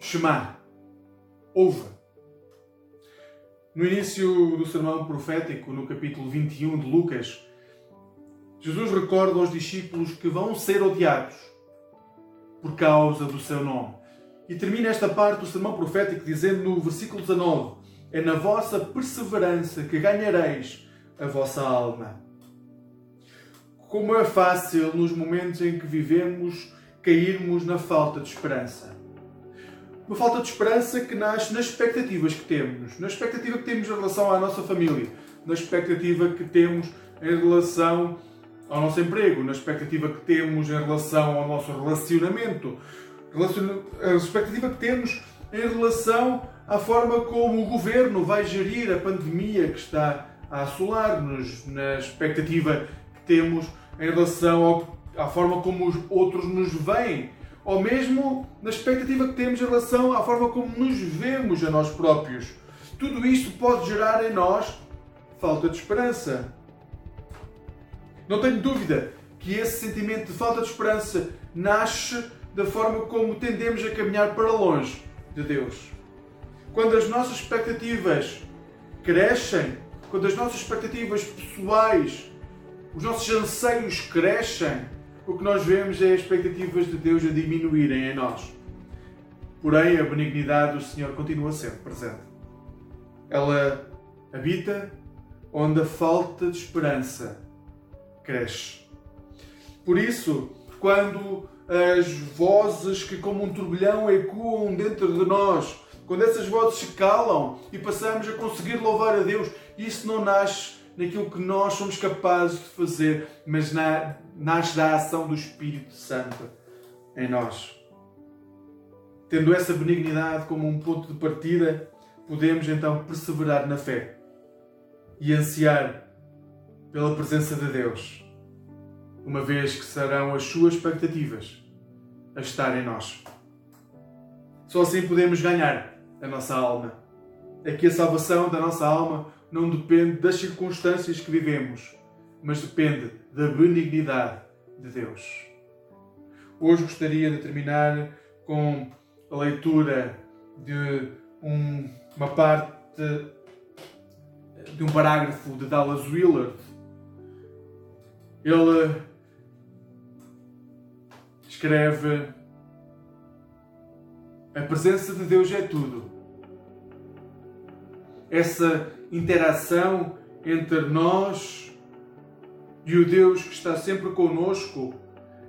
Shema, ouve. No início do sermão profético, no capítulo 21 de Lucas, Jesus recorda aos discípulos que vão ser odiados por causa do seu nome. E termina esta parte do sermão profético dizendo no versículo 19: É na vossa perseverança que ganhareis a vossa alma. Como é fácil, nos momentos em que vivemos, cairmos na falta de esperança. Uma falta de esperança que nasce nas expectativas que temos, na expectativa que temos em relação à nossa família, na expectativa que temos em relação ao nosso emprego, na expectativa que temos em relação ao nosso relacionamento, a expectativa que temos em relação à forma como o governo vai gerir a pandemia que está a assolar-nos, na expectativa que temos em relação ao, à forma como os outros nos veem, ou mesmo na expectativa que temos em relação à forma como nos vemos a nós próprios. Tudo isto pode gerar em nós falta de esperança. Não tenho dúvida que esse sentimento de falta de esperança nasce da forma como tendemos a caminhar para longe de Deus. Quando as nossas expectativas crescem, quando as nossas expectativas pessoais, os nossos anseios crescem, o que nós vemos é as expectativas de Deus a diminuírem em nós. Porém, a benignidade do Senhor continua sempre presente. Ela habita onde a falta de esperança cresce. Por isso, quando as vozes que, como um turbilhão, ecoam dentro de nós, quando essas vozes se calam e passamos a conseguir louvar a Deus, isso não nasce naquilo que nós somos capazes de fazer, mas na, nasce da ação do Espírito Santo em nós. Tendo essa benignidade como um ponto de partida, podemos então perseverar na fé e ansiar pela presença de Deus, uma vez que serão as suas expectativas a estar em nós. Só assim podemos ganhar a nossa alma. É que a salvação da nossa alma não depende das circunstâncias que vivemos, mas depende da benignidade de Deus. Hoje gostaria de terminar com a leitura de um, uma parte de um parágrafo de Dallas Willard. Ele escreve: A presença de Deus é tudo. Essa interação entre nós e o Deus que está sempre conosco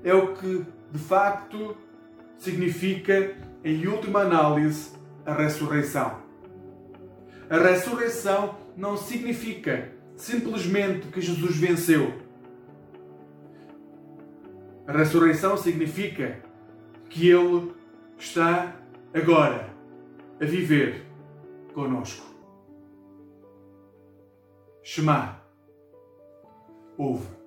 é o que de facto significa, em última análise, a ressurreição. A ressurreição não significa simplesmente que Jesus venceu. A ressurreição significa que Ele está agora a viver conosco. Shema. Ouve.